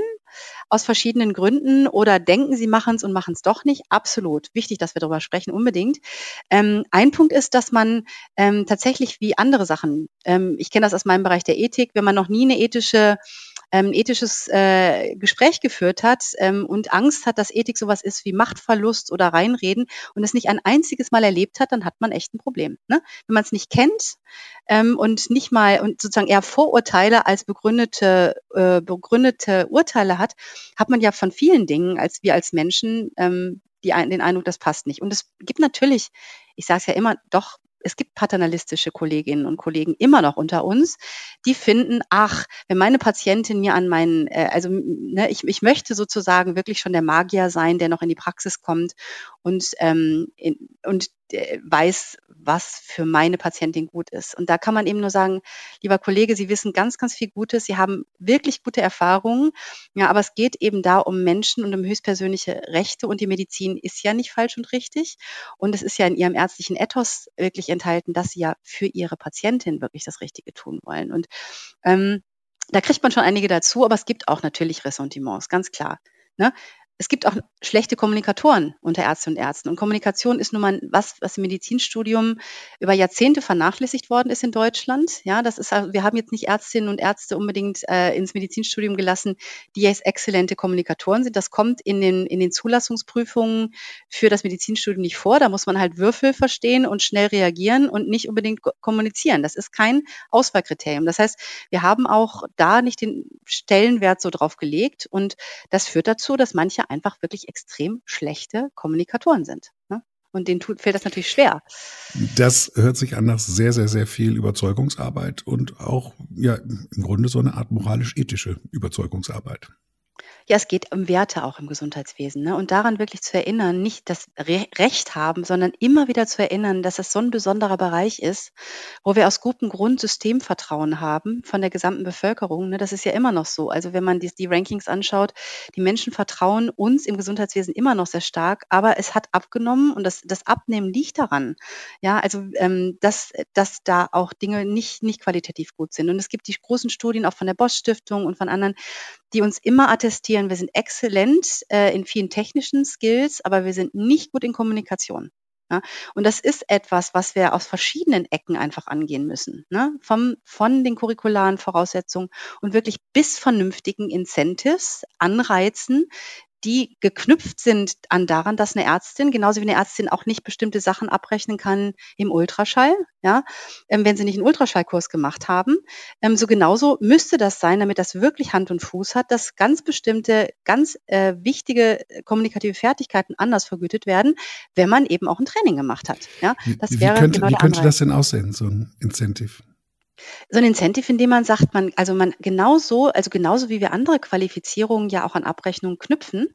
aus verschiedenen Gründen oder denken, sie machen es und machen es doch nicht. Absolut wichtig, dass wir darüber sprechen, unbedingt. Ähm, ein Punkt ist, dass man ähm, tatsächlich wie andere Sachen, ähm, ich kenne das aus meinem Bereich der Ethik, wenn man noch nie eine ethische ähm, ethisches äh, Gespräch geführt hat ähm, und Angst hat, dass Ethik sowas ist wie Machtverlust oder Reinreden und es nicht ein einziges Mal erlebt hat, dann hat man echt ein Problem. Ne? Wenn man es nicht kennt ähm, und nicht mal und sozusagen eher Vorurteile als begründete, äh, begründete Urteile hat, hat man ja von vielen Dingen als wir als Menschen ähm, die, den Eindruck, das passt nicht. Und es gibt natürlich, ich sage es ja immer, doch es gibt paternalistische Kolleginnen und Kollegen immer noch unter uns, die finden, ach, wenn meine Patientin mir an meinen, äh, also ne, ich, ich möchte sozusagen wirklich schon der Magier sein, der noch in die Praxis kommt und, ähm, in, und äh, weiß, was für meine Patientin gut ist. Und da kann man eben nur sagen, lieber Kollege, Sie wissen ganz, ganz viel Gutes, Sie haben wirklich gute Erfahrungen, ja, aber es geht eben da um Menschen und um höchstpersönliche Rechte und die Medizin ist ja nicht falsch und richtig. Und es ist ja in Ihrem ärztlichen Ethos wirklich enthalten, dass Sie ja für Ihre Patientin wirklich das Richtige tun wollen. Und ähm, da kriegt man schon einige dazu, aber es gibt auch natürlich Ressentiments, ganz klar. Ne? Es gibt auch schlechte Kommunikatoren unter Ärztinnen und Ärzten. Und Kommunikation ist nun mal was, was im Medizinstudium über Jahrzehnte vernachlässigt worden ist in Deutschland. Ja, das ist, wir haben jetzt nicht Ärztinnen und Ärzte unbedingt äh, ins Medizinstudium gelassen, die jetzt exzellente Kommunikatoren sind. Das kommt in den, in den Zulassungsprüfungen für das Medizinstudium nicht vor. Da muss man halt Würfel verstehen und schnell reagieren und nicht unbedingt kommunizieren. Das ist kein Auswahlkriterium. Das heißt, wir haben auch da nicht den Stellenwert so drauf gelegt. Und das führt dazu, dass manche einfach wirklich extrem schlechte Kommunikatoren sind. Ne? Und denen tut, fällt das natürlich schwer. Das hört sich an nach sehr, sehr, sehr viel Überzeugungsarbeit und auch ja im Grunde so eine Art moralisch-ethische Überzeugungsarbeit. Ja, es geht um Werte auch im Gesundheitswesen. Ne? Und daran wirklich zu erinnern, nicht das Re Recht haben, sondern immer wieder zu erinnern, dass es so ein besonderer Bereich ist, wo wir aus gutem Grund Systemvertrauen haben von der gesamten Bevölkerung. Ne? Das ist ja immer noch so. Also wenn man die, die Rankings anschaut, die Menschen vertrauen uns im Gesundheitswesen immer noch sehr stark, aber es hat abgenommen und das, das Abnehmen liegt daran. Ja, also ähm, dass, dass da auch Dinge nicht, nicht qualitativ gut sind. Und es gibt die großen Studien auch von der Bosch Stiftung und von anderen, die uns immer attestieren, wir sind exzellent äh, in vielen technischen Skills, aber wir sind nicht gut in Kommunikation. Ja? Und das ist etwas, was wir aus verschiedenen Ecken einfach angehen müssen. Ne? Vom, von den curricularen Voraussetzungen und wirklich bis vernünftigen Incentives, Anreizen, die geknüpft sind an daran, dass eine Ärztin, genauso wie eine Ärztin auch nicht bestimmte Sachen abrechnen kann im Ultraschall, ja, ähm, wenn sie nicht einen Ultraschallkurs gemacht haben, ähm, so genauso müsste das sein, damit das wirklich Hand und Fuß hat, dass ganz bestimmte, ganz äh, wichtige kommunikative Fertigkeiten anders vergütet werden, wenn man eben auch ein Training gemacht hat. Ja, das wäre wie könnte, genau wie könnte das denn aussehen, so ein Incentive? So ein Incentive, in dem man sagt, man, also man genauso, also genauso wie wir andere Qualifizierungen ja auch an Abrechnungen knüpfen.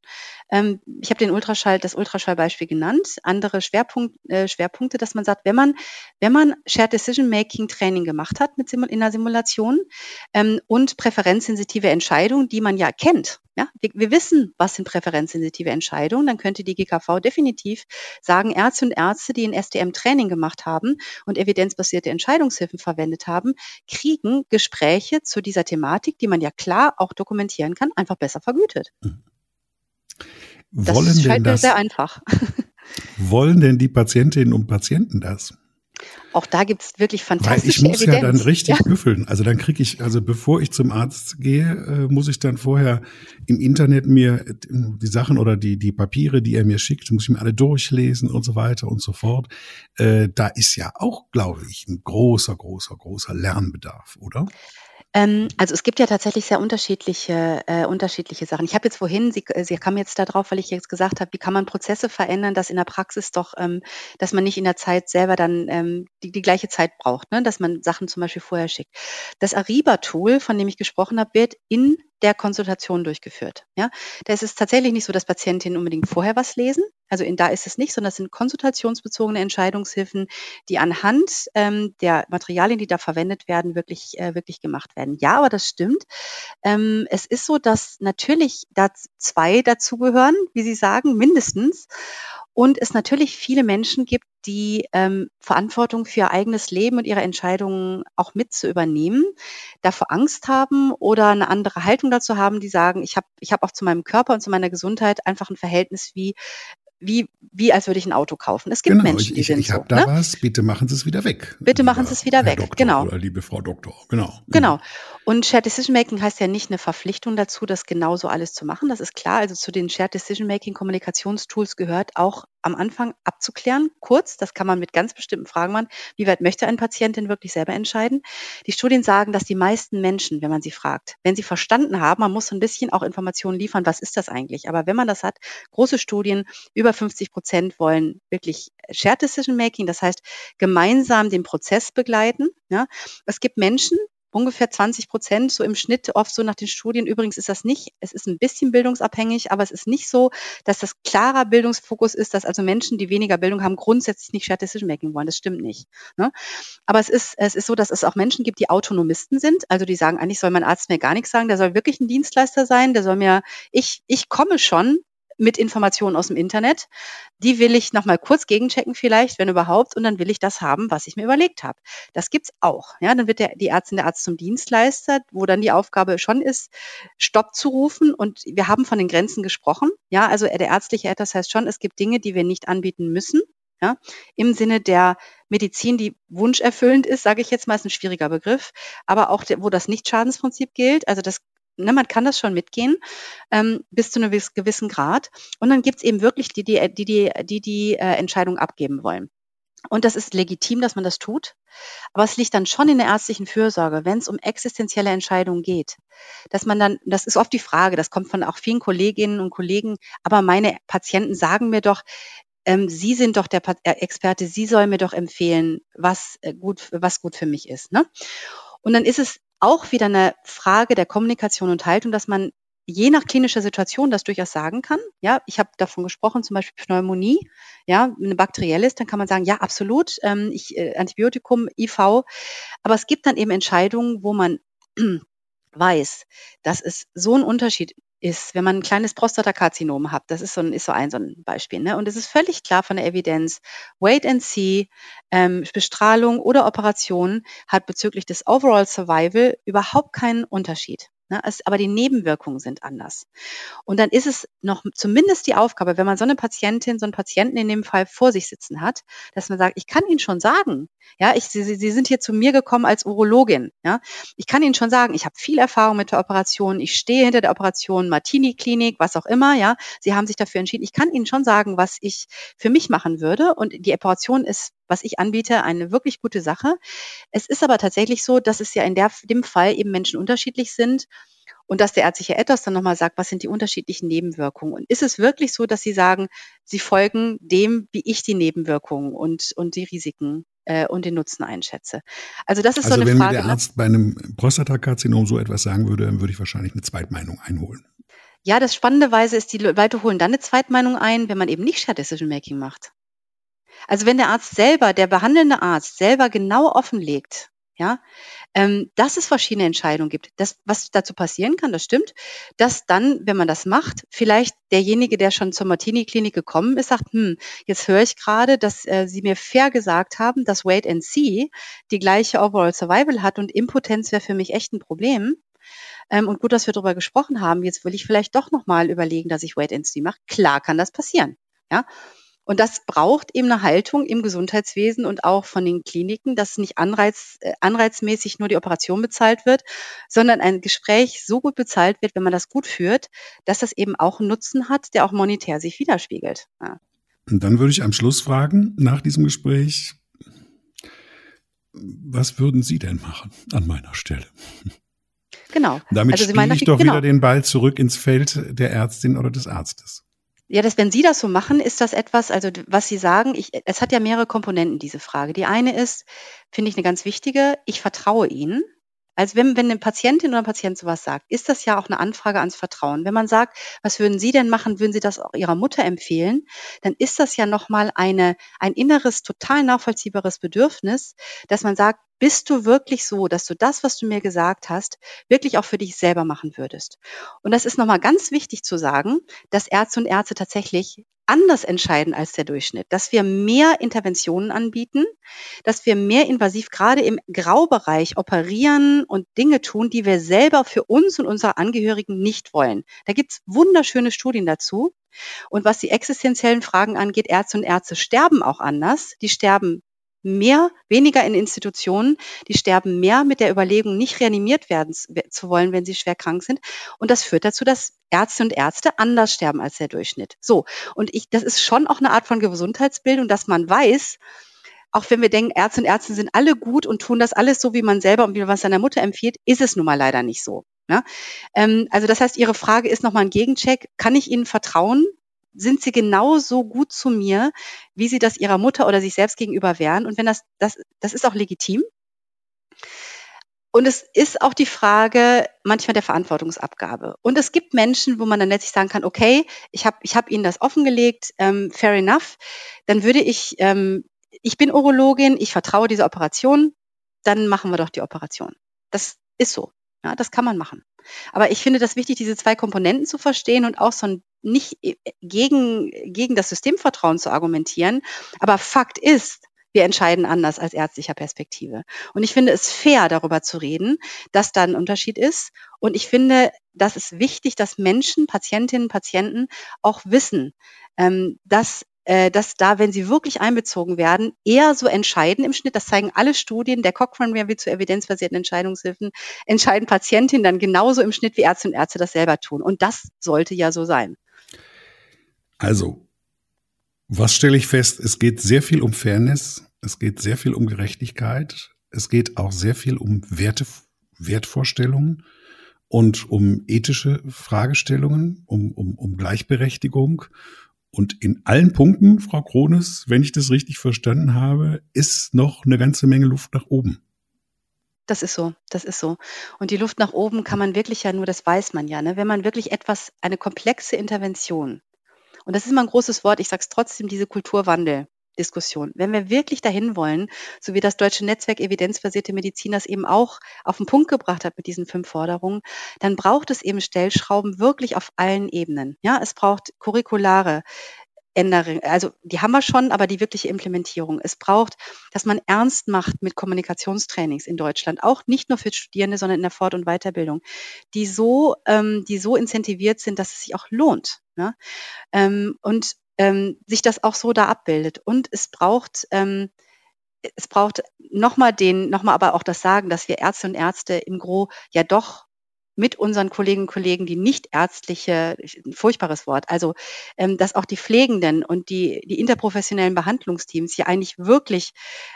Ähm, ich habe den Ultraschall, das Ultraschallbeispiel genannt. Andere Schwerpunkt, äh, Schwerpunkte, dass man sagt, wenn man, wenn man Shared Decision Making Training gemacht hat mit Simul in der Simulation ähm, und präferenzsensitive Entscheidungen, die man ja kennt, ja, wir, wir wissen, was sind präferenzsensitive Entscheidungen. Dann könnte die GKV definitiv sagen, Ärzte und Ärzte, die ein SDM-Training gemacht haben und evidenzbasierte Entscheidungshilfen verwendet haben, kriegen Gespräche zu dieser Thematik, die man ja klar auch dokumentieren kann, einfach besser vergütet. Mhm. Wollen das scheint mir sehr einfach. Wollen denn die Patientinnen und Patienten das? Auch da gibt es wirklich fantastische Weil ich muss Evidenz. ja dann richtig ja. büffeln. Also dann kriege ich, also bevor ich zum Arzt gehe, äh, muss ich dann vorher im Internet mir äh, die Sachen oder die, die Papiere, die er mir schickt, muss ich mir alle durchlesen und so weiter und so fort. Äh, da ist ja auch, glaube ich, ein großer, großer, großer Lernbedarf, oder? Ähm, also es gibt ja tatsächlich sehr unterschiedliche, äh, unterschiedliche Sachen. Ich habe jetzt vorhin, Sie, äh, Sie kamen jetzt darauf, weil ich jetzt gesagt habe, wie kann man Prozesse verändern, dass in der Praxis doch, ähm, dass man nicht in der Zeit selber dann ähm, die, die gleiche Zeit braucht, ne? dass man Sachen zum Beispiel vorher schickt. Das Ariba-Tool, von dem ich gesprochen habe, wird in der Konsultation durchgeführt. Ja, da ist es tatsächlich nicht so, dass Patientinnen unbedingt vorher was lesen. Also in da ist es nicht, sondern es sind konsultationsbezogene Entscheidungshilfen, die anhand ähm, der Materialien, die da verwendet werden, wirklich äh, wirklich gemacht werden. Ja, aber das stimmt. Ähm, es ist so, dass natürlich da zwei dazugehören, wie Sie sagen, mindestens und es natürlich viele Menschen gibt, die ähm, Verantwortung für ihr eigenes Leben und ihre Entscheidungen auch mit zu übernehmen, davor Angst haben oder eine andere Haltung dazu haben, die sagen, ich habe ich hab auch zu meinem Körper und zu meiner Gesundheit einfach ein Verhältnis wie wie, wie als würde ich ein Auto kaufen. Es gibt genau, Menschen, ich, die ich, sind ich habe so. da Ne? was, bitte machen Sie es wieder weg. Bitte machen Sie es wieder Herr weg, Doktor genau. Oder liebe Frau Doktor, genau. Genau. Und Shared Decision Making heißt ja nicht eine Verpflichtung dazu, das genauso alles zu machen. Das ist klar. Also zu den Shared Decision Making Kommunikationstools gehört auch am Anfang abzuklären, kurz, das kann man mit ganz bestimmten Fragen machen, wie weit möchte ein Patient denn wirklich selber entscheiden. Die Studien sagen, dass die meisten Menschen, wenn man sie fragt, wenn sie verstanden haben, man muss so ein bisschen auch Informationen liefern, was ist das eigentlich? Aber wenn man das hat, große Studien, über 50 Prozent wollen wirklich Shared Decision Making, das heißt gemeinsam den Prozess begleiten. Ja. Es gibt Menschen, ungefähr 20 Prozent, so im Schnitt, oft so nach den Studien. Übrigens ist das nicht, es ist ein bisschen bildungsabhängig, aber es ist nicht so, dass das klarer Bildungsfokus ist, dass also Menschen, die weniger Bildung haben, grundsätzlich nicht Shared Decision Making wollen. Das stimmt nicht. Ne? Aber es ist, es ist so, dass es auch Menschen gibt, die Autonomisten sind, also die sagen, eigentlich soll mein Arzt mir gar nichts sagen, der soll wirklich ein Dienstleister sein, der soll mir, ich, ich komme schon, mit Informationen aus dem Internet. Die will ich nochmal kurz gegenchecken vielleicht, wenn überhaupt, und dann will ich das haben, was ich mir überlegt habe. Das gibt's auch. Ja, dann wird der, die Ärztin der Arzt zum Dienstleister, wo dann die Aufgabe schon ist, Stopp zu rufen. Und wir haben von den Grenzen gesprochen. Ja, also der ärztliche Ethos heißt schon, es gibt Dinge, die wir nicht anbieten müssen. Ja, im Sinne der Medizin, die wunscherfüllend ist, sage ich jetzt mal, ist ein schwieriger Begriff, aber auch wo das Nicht-Schadensprinzip gilt. Also das ne, man kann das schon mitgehen ähm, bis zu einem gewissen Grad. Und dann gibt's eben wirklich die, die, die, die, die, die äh, Entscheidung abgeben wollen. Und das ist legitim, dass man das tut. Aber es liegt dann schon in der ärztlichen Fürsorge, wenn es um existenzielle Entscheidungen geht, dass man dann, das ist oft die Frage, das kommt von auch vielen Kolleginnen und Kollegen, aber meine Patienten sagen mir doch, ähm, Sie sind doch der äh, Experte, Sie sollen mir doch empfehlen, was äh, gut, was gut für mich ist. Ne? Und dann ist es auch wieder eine Frage der Kommunikation und Haltung, dass man je nach klinischer Situation das durchaus sagen kann. Ja, ich habe davon gesprochen, zum Beispiel Pneumonie, ja, eine bakterielle ist, dann kann man sagen, ja, absolut, ähm, ich, äh, Antibiotikum, IV. Aber es gibt dann eben Entscheidungen, wo man weiß, dass es so ein Unterschied ist, wenn man ein kleines Prostatakarzinom hat, das ist so ein, ist so ein, so ein Beispiel. Ne? Und es ist völlig klar von der Evidenz, Wait and See, ähm, Bestrahlung oder Operation hat bezüglich des Overall Survival überhaupt keinen Unterschied. Ne? Es, aber die Nebenwirkungen sind anders. Und dann ist es noch zumindest die Aufgabe, wenn man so eine Patientin, so einen Patienten in dem Fall vor sich sitzen hat, dass man sagt, ich kann Ihnen schon sagen, ja, ich, Sie, Sie sind hier zu mir gekommen als Urologin, ja, ich kann Ihnen schon sagen, ich habe viel Erfahrung mit der Operation, ich stehe hinter der Operation, Martini-Klinik, was auch immer, ja, Sie haben sich dafür entschieden. Ich kann Ihnen schon sagen, was ich für mich machen würde und die Operation ist was ich anbiete, eine wirklich gute Sache. Es ist aber tatsächlich so, dass es ja in der, dem Fall eben Menschen unterschiedlich sind und dass der ärztliche Ethos dann nochmal sagt, was sind die unterschiedlichen Nebenwirkungen? Und ist es wirklich so, dass Sie sagen, Sie folgen dem, wie ich die Nebenwirkungen und, und die Risiken äh, und den Nutzen einschätze? Also das ist also so eine wenn Frage. mir der ne? Arzt bei einem Prostatakarzinom so etwas sagen würde, dann würde ich wahrscheinlich eine Zweitmeinung einholen. Ja, das spannenderweise ist, die Leute holen dann eine Zweitmeinung ein, wenn man eben nicht Shared Decision Making macht. Also wenn der Arzt selber, der behandelnde Arzt selber genau offenlegt, ja, ähm, dass es verschiedene Entscheidungen gibt. Das, was dazu passieren kann, das stimmt, dass dann, wenn man das macht, vielleicht derjenige, der schon zur Martini-Klinik gekommen ist, sagt, hm, jetzt höre ich gerade, dass äh, Sie mir fair gesagt haben, dass Wait and See die gleiche Overall Survival hat und Impotenz wäre für mich echt ein Problem. Ähm, und gut, dass wir darüber gesprochen haben. Jetzt will ich vielleicht doch nochmal überlegen, dass ich Wait and See mache. Klar kann das passieren. Ja, und das braucht eben eine Haltung im Gesundheitswesen und auch von den Kliniken, dass nicht anreiz, äh, anreizmäßig nur die Operation bezahlt wird, sondern ein Gespräch so gut bezahlt wird, wenn man das gut führt, dass das eben auch einen Nutzen hat, der auch monetär sich widerspiegelt. Ja. Und dann würde ich am Schluss fragen, nach diesem Gespräch, was würden Sie denn machen an meiner Stelle? Genau. Damit also spiele ich doch genau. wieder den Ball zurück ins Feld der Ärztin oder des Arztes. Ja, das, wenn Sie das so machen, ist das etwas, also was Sie sagen, ich, es hat ja mehrere Komponenten, diese Frage. Die eine ist, finde ich eine ganz wichtige, ich vertraue Ihnen. Also wenn, wenn eine Patientin oder ein Patient sowas sagt, ist das ja auch eine Anfrage ans Vertrauen. Wenn man sagt, was würden Sie denn machen, würden Sie das auch Ihrer Mutter empfehlen, dann ist das ja nochmal eine, ein inneres, total nachvollziehbares Bedürfnis, dass man sagt, bist du wirklich so, dass du das, was du mir gesagt hast, wirklich auch für dich selber machen würdest? Und das ist nochmal ganz wichtig zu sagen, dass Ärzte und Ärzte tatsächlich anders entscheiden als der Durchschnitt, dass wir mehr Interventionen anbieten, dass wir mehr invasiv gerade im Graubereich operieren und Dinge tun, die wir selber für uns und unsere Angehörigen nicht wollen. Da gibt's wunderschöne Studien dazu. Und was die existenziellen Fragen angeht, Ärzte und Ärzte sterben auch anders. Die sterben mehr, weniger in Institutionen, die sterben mehr mit der Überlegung, nicht reanimiert werden zu wollen, wenn sie schwer krank sind. Und das führt dazu, dass Ärzte und Ärzte anders sterben als der Durchschnitt. So. Und ich, das ist schon auch eine Art von Gesundheitsbildung, dass man weiß, auch wenn wir denken, Ärzte und Ärzte sind alle gut und tun das alles so, wie man selber und wie man es seiner Mutter empfiehlt, ist es nun mal leider nicht so. Ne? Ähm, also das heißt, Ihre Frage ist nochmal ein Gegencheck. Kann ich Ihnen vertrauen? Sind sie genauso gut zu mir, wie sie das ihrer Mutter oder sich selbst gegenüber wären. Und wenn das, das, das ist auch legitim. Und es ist auch die Frage manchmal der Verantwortungsabgabe. Und es gibt Menschen, wo man dann letztlich sagen kann, okay, ich habe ich hab Ihnen das offengelegt, ähm, fair enough. Dann würde ich, ähm, ich bin Urologin, ich vertraue dieser Operation, dann machen wir doch die Operation. Das ist so. Ja, das kann man machen. Aber ich finde das wichtig, diese zwei Komponenten zu verstehen und auch so ein nicht äh, gegen, gegen das Systemvertrauen zu argumentieren. Aber Fakt ist, wir entscheiden anders als ärztlicher Perspektive. Und ich finde es fair, darüber zu reden, dass da ein Unterschied ist. Und ich finde, das ist wichtig, dass Menschen, Patientinnen, Patienten auch wissen, ähm, dass dass da, wenn sie wirklich einbezogen werden, eher so entscheiden im Schnitt, das zeigen alle Studien der Cochrane Review zu evidenzbasierten Entscheidungshilfen, entscheiden Patientinnen dann genauso im Schnitt wie Ärzte und Ärzte das selber tun. Und das sollte ja so sein. Also, was stelle ich fest? Es geht sehr viel um Fairness, es geht sehr viel um Gerechtigkeit, es geht auch sehr viel um Werte, Wertvorstellungen und um ethische Fragestellungen, um, um, um Gleichberechtigung. Und in allen Punkten, Frau Krones, wenn ich das richtig verstanden habe, ist noch eine ganze Menge Luft nach oben. Das ist so, das ist so. Und die Luft nach oben kann man wirklich ja nur, das weiß man ja, ne? wenn man wirklich etwas, eine komplexe Intervention und das ist immer ein großes Wort, ich sage es trotzdem, diese Kulturwandel. Diskussion. Wenn wir wirklich dahin wollen, so wie das Deutsche Netzwerk Evidenzbasierte Medizin das eben auch auf den Punkt gebracht hat mit diesen fünf Forderungen, dann braucht es eben Stellschrauben wirklich auf allen Ebenen. Ja, es braucht curriculare Änderungen, also die haben wir schon, aber die wirkliche Implementierung. Es braucht, dass man ernst macht mit Kommunikationstrainings in Deutschland, auch nicht nur für Studierende, sondern in der Fort- und Weiterbildung, die so, ähm, die so incentiviert sind, dass es sich auch lohnt. Ne? Ähm, und ähm, sich das auch so da abbildet. Und es braucht ähm, es braucht nochmal den, nochmal aber auch das Sagen, dass wir Ärzte und Ärzte im Gro ja doch mit unseren Kolleginnen und Kollegen, die nicht ärztliche, ein furchtbares Wort, also ähm, dass auch die Pflegenden und die, die interprofessionellen Behandlungsteams hier eigentlich wirklich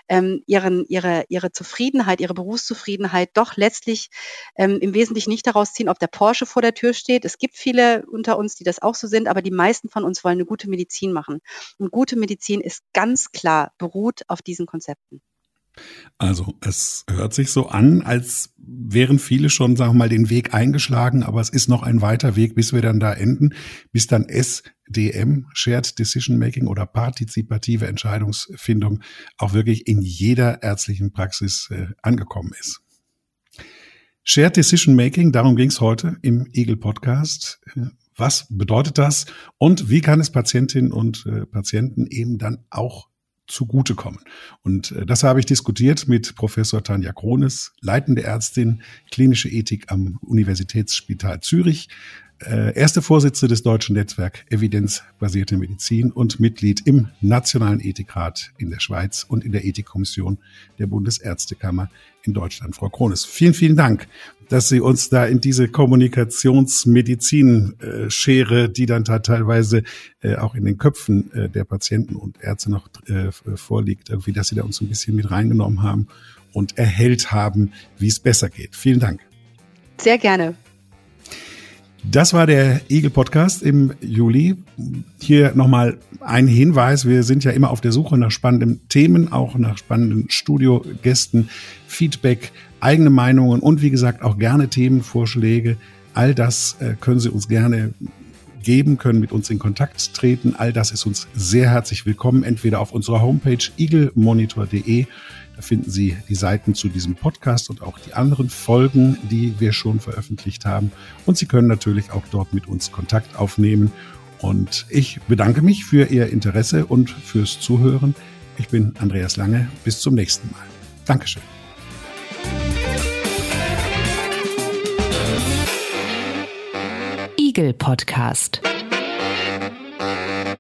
ähm, ihren, ihre, ihre Zufriedenheit, ihre Berufszufriedenheit doch letztlich ähm, im Wesentlichen nicht daraus ziehen, ob der Porsche vor der Tür steht. Es gibt viele unter uns, die das auch so sind, aber die meisten von uns wollen eine gute Medizin machen. Und gute Medizin ist ganz klar beruht auf diesen Konzepten. Also es hört sich so an, als wären viele schon, sagen wir mal, den Weg eingeschlagen, aber es ist noch ein weiter Weg, bis wir dann da enden, bis dann SDM, Shared Decision Making oder partizipative Entscheidungsfindung auch wirklich in jeder ärztlichen Praxis äh, angekommen ist. Shared Decision Making, darum ging es heute im Eagle Podcast. Was bedeutet das und wie kann es Patientinnen und äh, Patienten eben dann auch zugutekommen. Und äh, das habe ich diskutiert mit Professor Tanja Krones, leitende Ärztin klinische Ethik am Universitätsspital Zürich, äh, erste Vorsitzende des Deutschen Netzwerk Evidenzbasierte Medizin und Mitglied im Nationalen Ethikrat in der Schweiz und in der Ethikkommission der Bundesärztekammer in Deutschland. Frau Krones, vielen, vielen Dank, dass Sie uns da in diese Kommunikationsmedizin-Schere, die dann da teilweise äh, auch in den Köpfen äh, der Patienten und Ärzte noch vorliegt, irgendwie, dass Sie da uns ein bisschen mit reingenommen haben und erhellt haben, wie es besser geht. Vielen Dank. Sehr gerne. Das war der Eagle Podcast im Juli. Hier nochmal ein Hinweis. Wir sind ja immer auf der Suche nach spannenden Themen, auch nach spannenden Studiogästen, Feedback, eigene Meinungen und wie gesagt auch gerne Themenvorschläge. All das äh, können Sie uns gerne geben, können mit uns in Kontakt treten. All das ist uns sehr herzlich willkommen, entweder auf unserer Homepage eaglemonitor.de. Da finden Sie die Seiten zu diesem Podcast und auch die anderen Folgen, die wir schon veröffentlicht haben. Und Sie können natürlich auch dort mit uns Kontakt aufnehmen. Und ich bedanke mich für Ihr Interesse und fürs Zuhören. Ich bin Andreas Lange. Bis zum nächsten Mal. Dankeschön. Igel Podcast.